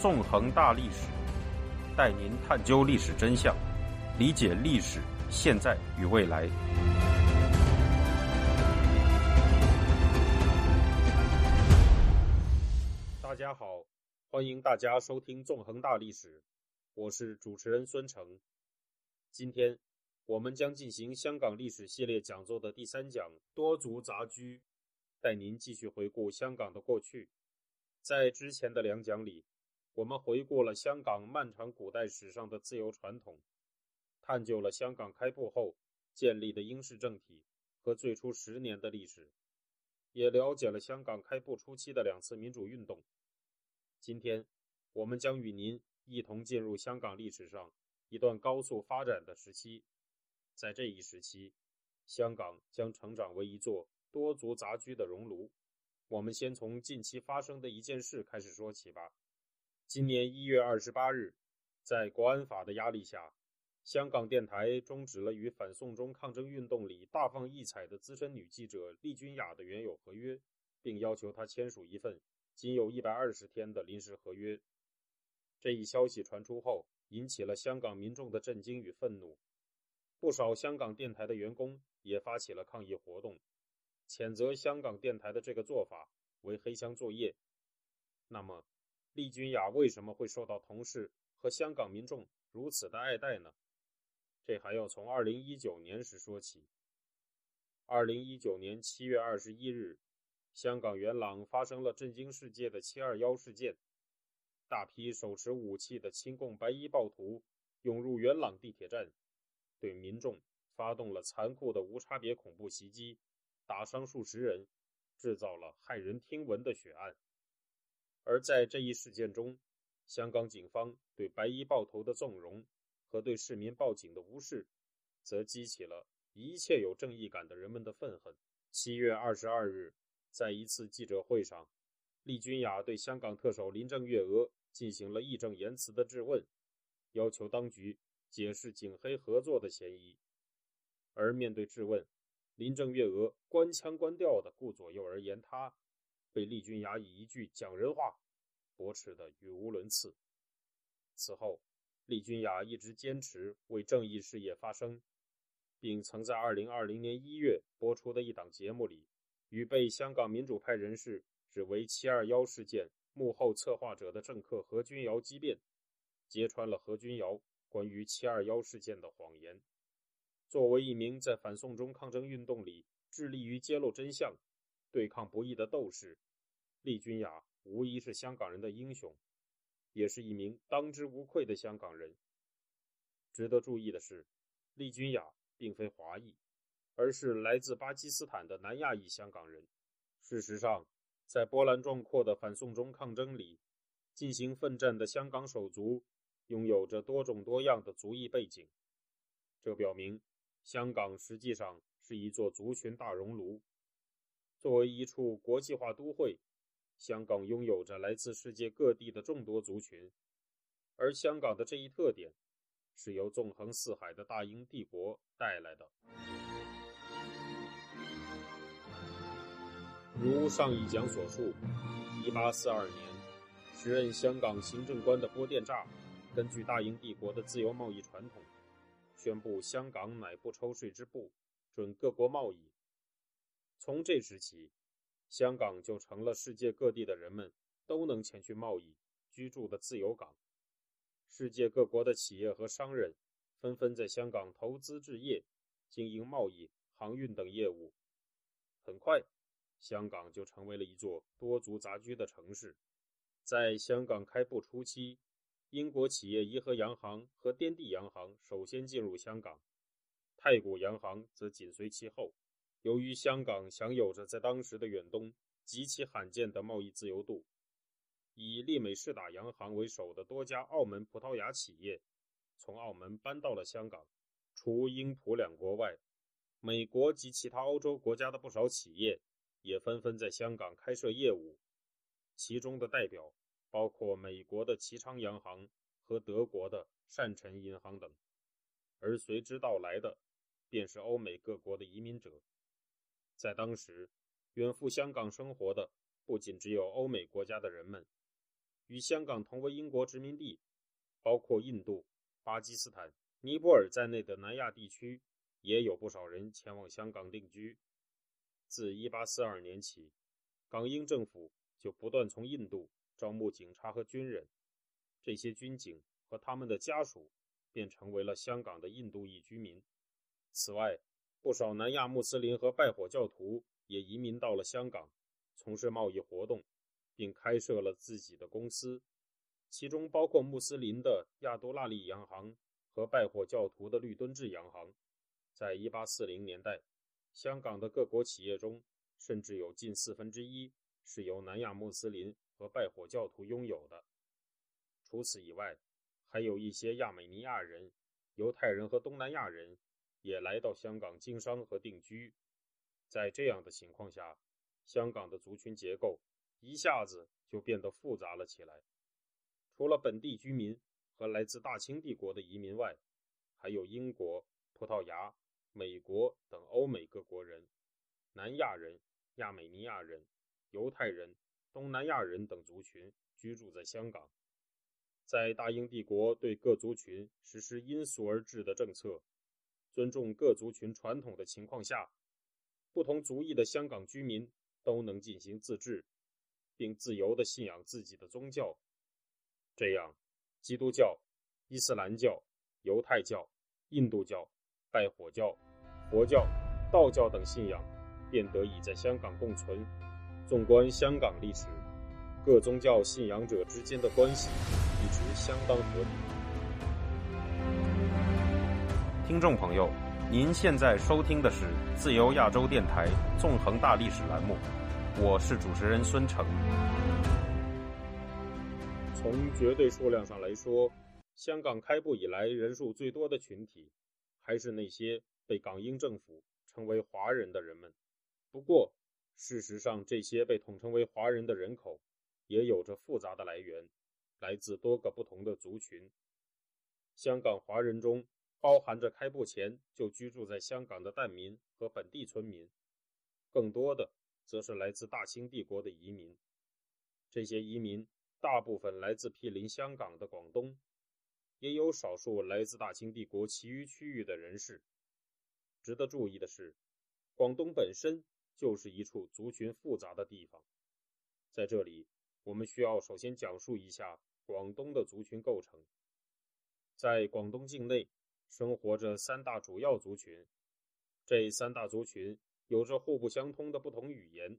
纵横大历史，带您探究历史真相，理解历史现在与未来。大家好，欢迎大家收听《纵横大历史》，我是主持人孙成。今天我们将进行香港历史系列讲座的第三讲——多族杂居，带您继续回顾香港的过去。在之前的两讲里，我们回顾了香港漫长古代史上的自由传统，探究了香港开埠后建立的英式政体和最初十年的历史，也了解了香港开埠初期的两次民主运动。今天，我们将与您一同进入香港历史上一段高速发展的时期。在这一时期，香港将成长为一座多族杂居的熔炉。我们先从近期发生的一件事开始说起吧。今年一月二十八日，在国安法的压力下，香港电台终止了与反送中抗争运动里大放异彩的资深女记者利君雅的原有合约，并要求她签署一份仅有一百二十天的临时合约。这一消息传出后，引起了香港民众的震惊与愤怒，不少香港电台的员工也发起了抗议活动。谴责香港电台的这个做法为黑箱作业。那么，利君雅为什么会受到同事和香港民众如此的爱戴呢？这还要从2019年时说起。2019年7月21日，香港元朗发生了震惊世界的721事件，大批手持武器的亲共白衣暴徒涌入元朗地铁站，对民众发动了残酷的无差别恐怖袭击。打伤数十人，制造了骇人听闻的血案。而在这一事件中，香港警方对白衣暴徒的纵容和对市民报警的无视，则激起了一切有正义感的人们的愤恨。七月二十二日，在一次记者会上，利君雅对香港特首林郑月娥进行了义正言辞的质问，要求当局解释警黑合作的嫌疑。而面对质问，林郑月娥官腔官调的顾左右而言他，被利君雅以一句讲人话驳斥的语无伦次。此后，利君雅一直坚持为正义事业发声，并曾在2020年1月播出的一档节目里，与被香港民主派人士指为“七二幺”事件幕后策划者的政客何君尧激辩，揭穿了何君尧关于“七二幺”事件的谎言。作为一名在反送中抗争运动里致力于揭露真相、对抗不义的斗士，利君雅无疑是香港人的英雄，也是一名当之无愧的香港人。值得注意的是，利君雅并非华裔，而是来自巴基斯坦的南亚裔香港人。事实上，在波澜壮阔的反送中抗争里进行奋战的香港手足，拥有着多种多样的族裔背景，这表明。香港实际上是一座族群大熔炉。作为一处国际化都会，香港拥有着来自世界各地的众多族群，而香港的这一特点是由纵横四海的大英帝国带来的。如上一讲所述，1842年，时任香港行政官的波电乍，根据大英帝国的自由贸易传统。宣布香港乃不抽税之部，准各国贸易。从这时起，香港就成了世界各地的人们都能前去贸易、居住的自由港。世界各国的企业和商人纷纷在香港投资置业，经营贸易、航运等业务。很快，香港就成为了一座多族杂居的城市。在香港开埠初期，英国企业怡和洋行和颠地洋行首先进入香港，太古洋行则紧随其后。由于香港享有着在当时的远东极其罕见的贸易自由度，以利美士打洋行为首的多家澳门葡萄牙企业从澳门搬到了香港。除英葡两国外，美国及其他欧洲国家的不少企业也纷纷在香港开设业务，其中的代表。包括美国的齐昌洋行和德国的善臣银行等，而随之到来的，便是欧美各国的移民者。在当时，远赴香港生活的不仅只有欧美国家的人们，与香港同为英国殖民地，包括印度、巴基斯坦、尼泊尔在内的南亚地区，也有不少人前往香港定居。自1842年起，港英政府就不断从印度招募警察和军人，这些军警和他们的家属便成为了香港的印度裔居民。此外，不少南亚穆斯林和拜火教徒也移民到了香港，从事贸易活动，并开设了自己的公司，其中包括穆斯林的亚都拉利洋行和拜火教徒的律敦治洋行。在1840年代，香港的各国企业中，甚至有近四分之一是由南亚穆斯林和拜火教徒拥有的。除此以外，还有一些亚美尼亚人、犹太人和东南亚人。也来到香港经商和定居，在这样的情况下，香港的族群结构一下子就变得复杂了起来。除了本地居民和来自大清帝国的移民外，还有英国、葡萄牙、美国等欧美各国人、南亚人、亚美尼亚人、犹太人、东南亚人等族群居住在香港。在大英帝国对各族群实施因俗而治的政策。尊重各族群传统的情况下，不同族裔的香港居民都能进行自治，并自由地信仰自己的宗教。这样，基督教、伊斯兰教、犹太教、印度教、拜火教、佛教、道教等信仰便得以在香港共存。纵观香港历史，各宗教信仰者之间的关系一直相当和平。听众朋友，您现在收听的是自由亚洲电台纵横大历史栏目，我是主持人孙成。从绝对数量上来说，香港开埠以来人数最多的群体，还是那些被港英政府称为华人的人们。不过，事实上，这些被统称为华人的人口，也有着复杂的来源，来自多个不同的族群。香港华人中，包含着开埠前就居住在香港的难民和本地村民，更多的则是来自大清帝国的移民。这些移民大部分来自毗邻香港的广东，也有少数来自大清帝国其余区域的人士。值得注意的是，广东本身就是一处族群复杂的地方。在这里，我们需要首先讲述一下广东的族群构成。在广东境内。生活着三大主要族群，这三大族群有着互不相通的不同语言，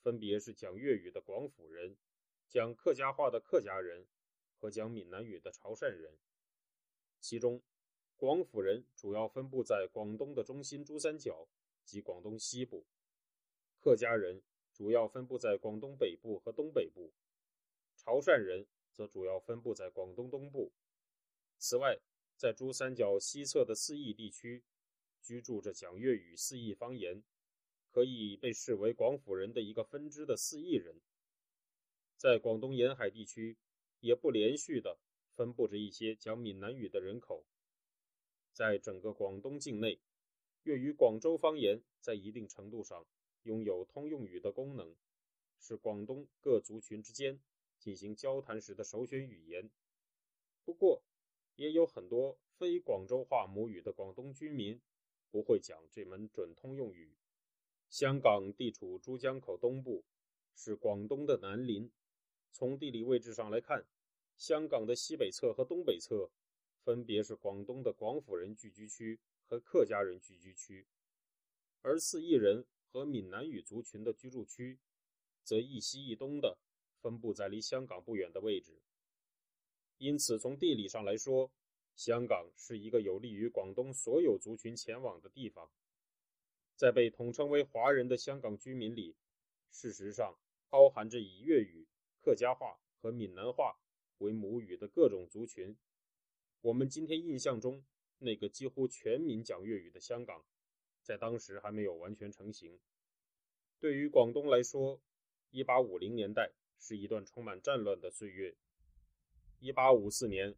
分别是讲粤语的广府人、讲客家话的客家人和讲闽南语的潮汕人。其中，广府人主要分布在广东的中心珠三角及广东西部，客家人主要分布在广东北部和东北部，潮汕人则主要分布在广东东部。此外，在珠三角西侧的四邑地区，居住着讲粤语四邑方言，可以被视为广府人的一个分支的四邑人。在广东沿海地区，也不连续的分布着一些讲闽南语的人口。在整个广东境内，粤语广州方言在一定程度上拥有通用语的功能，是广东各族群之间进行交谈时的首选语言。不过，也有很多非广州话母语的广东居民不会讲这门准通用语。香港地处珠江口东部，是广东的南邻。从地理位置上来看，香港的西北侧和东北侧分别是广东的广府人聚居区和客家人聚居区，而四邑人和闽南语族群的居住区则一西一东的分布在离香港不远的位置。因此，从地理上来说，香港是一个有利于广东所有族群前往的地方。在被统称为华人的香港居民里，事实上包含着以粤语、客家话和闽南话为母语的各种族群。我们今天印象中那个几乎全民讲粤语的香港，在当时还没有完全成型。对于广东来说，1850年代是一段充满战乱的岁月。一八五四年，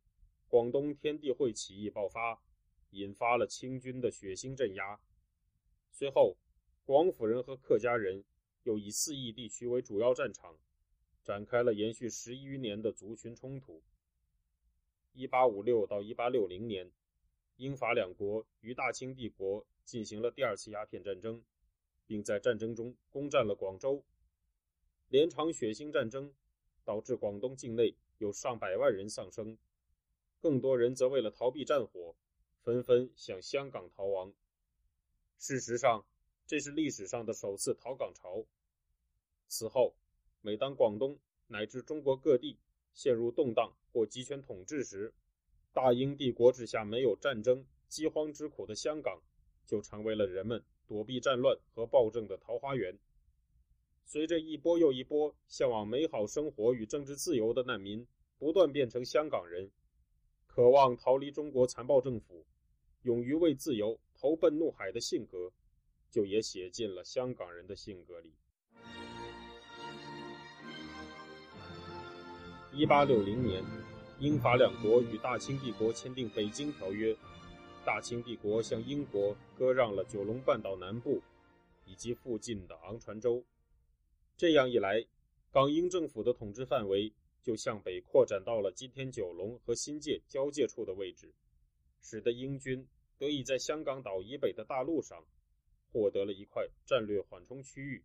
广东天地会起义爆发，引发了清军的血腥镇压。随后，广府人和客家人又以四邑地区为主要战场，展开了延续十余年的族群冲突。一八五六到一八六零年，英法两国与大清帝国进行了第二次鸦片战争，并在战争中攻占了广州。连场血腥战争导致广东境内有上百万人丧生，更多人则为了逃避战火，纷纷向香港逃亡。事实上，这是历史上的首次逃港潮。此后，每当广东乃至中国各地陷入动荡或集权统治时，大英帝国之下没有战争、饥荒之苦的香港，就成为了人们躲避战乱和暴政的桃花源。随着一波又一波向往美好生活与政治自由的难民不断变成香港人，渴望逃离中国残暴政府、勇于为自由投奔怒海的性格，就也写进了香港人的性格里。一八六零年，英法两国与大清帝国签订《北京条约》，大清帝国向英国割让了九龙半岛南部以及附近的昂船洲。这样一来，港英政府的统治范围就向北扩展到了今天九龙和新界交界处的位置，使得英军得以在香港岛以北的大陆上获得了一块战略缓冲区域。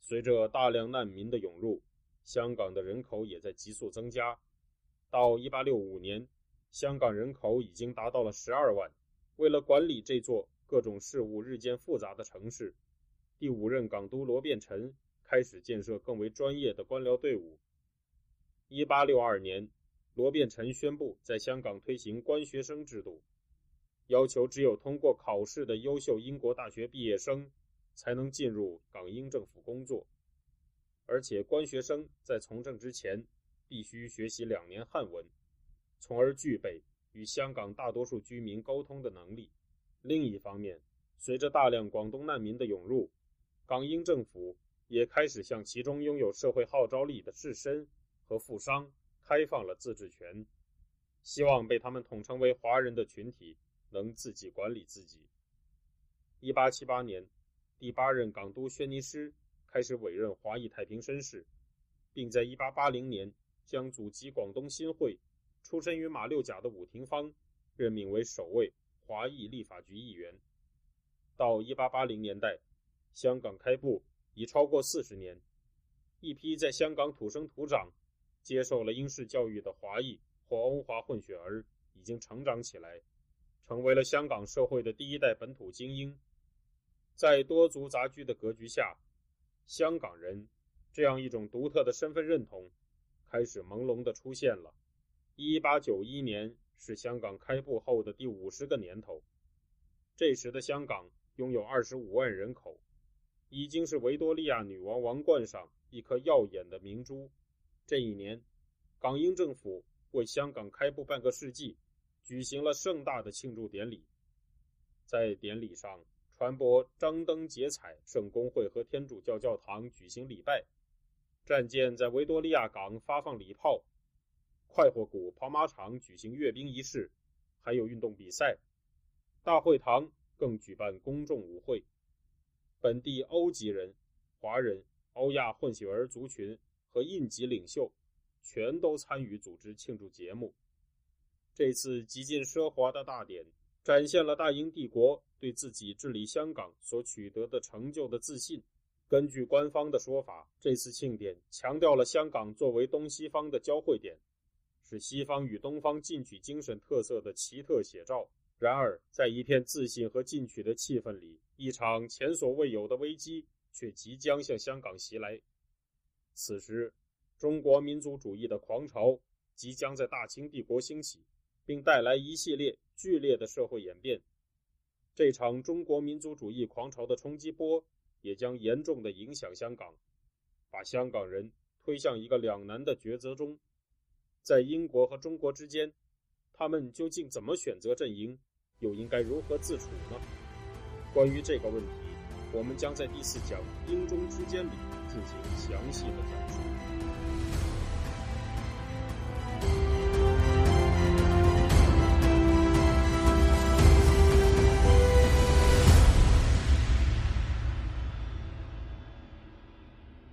随着大量难民的涌入，香港的人口也在急速增加。到一八六五年，香港人口已经达到了十二万。为了管理这座各种事务日渐复杂的城市，第五任港督罗变臣。开始建设更为专业的官僚队伍。一八六二年，罗变臣宣布在香港推行官学生制度，要求只有通过考试的优秀英国大学毕业生才能进入港英政府工作，而且官学生在从政之前必须学习两年汉文，从而具备与香港大多数居民沟通的能力。另一方面，随着大量广东难民的涌入，港英政府。也开始向其中拥有社会号召力的士绅和富商开放了自治权，希望被他们统称为华人的群体能自己管理自己。一八七八年，第八任港督轩尼诗开始委任华裔太平绅士，并在一八八零年将祖籍广东新会、出身于马六甲的伍廷芳任命为首位华裔立法局议员。到一八八零年代，香港开埠。已超过四十年，一批在香港土生土长、接受了英式教育的华裔或欧华混血儿已经成长起来，成为了香港社会的第一代本土精英。在多族杂居的格局下，香港人这样一种独特的身份认同开始朦胧地出现了。一八九一年是香港开埠后的第五十个年头，这时的香港拥有二十五万人口。已经是维多利亚女王王冠上一颗耀眼的明珠。这一年，港英政府为香港开埠半个世纪，举行了盛大的庆祝典礼。在典礼上，传播张灯结彩，圣公会和天主教教堂举行礼拜，战舰在维多利亚港发放礼炮，快活谷跑马场举行阅兵仪式，还有运动比赛。大会堂更举办公众舞会。本地欧籍人、华人、欧亚混血儿族群和印籍领袖，全都参与组织庆祝节目。这次极尽奢华的大典，展现了大英帝国对自己治理香港所取得的成就的自信。根据官方的说法，这次庆典强调了香港作为东西方的交汇点，是西方与东方进取精神特色的奇特写照。然而，在一片自信和进取的气氛里，一场前所未有的危机却即将向香港袭来。此时，中国民族主义的狂潮即将在大清帝国兴起，并带来一系列剧烈的社会演变。这场中国民族主义狂潮的冲击波也将严重的影响香港，把香港人推向一个两难的抉择中：在英国和中国之间，他们究竟怎么选择阵营，又应该如何自处呢？关于这个问题，我们将在第四讲“英中之间”里进行详细的讲述。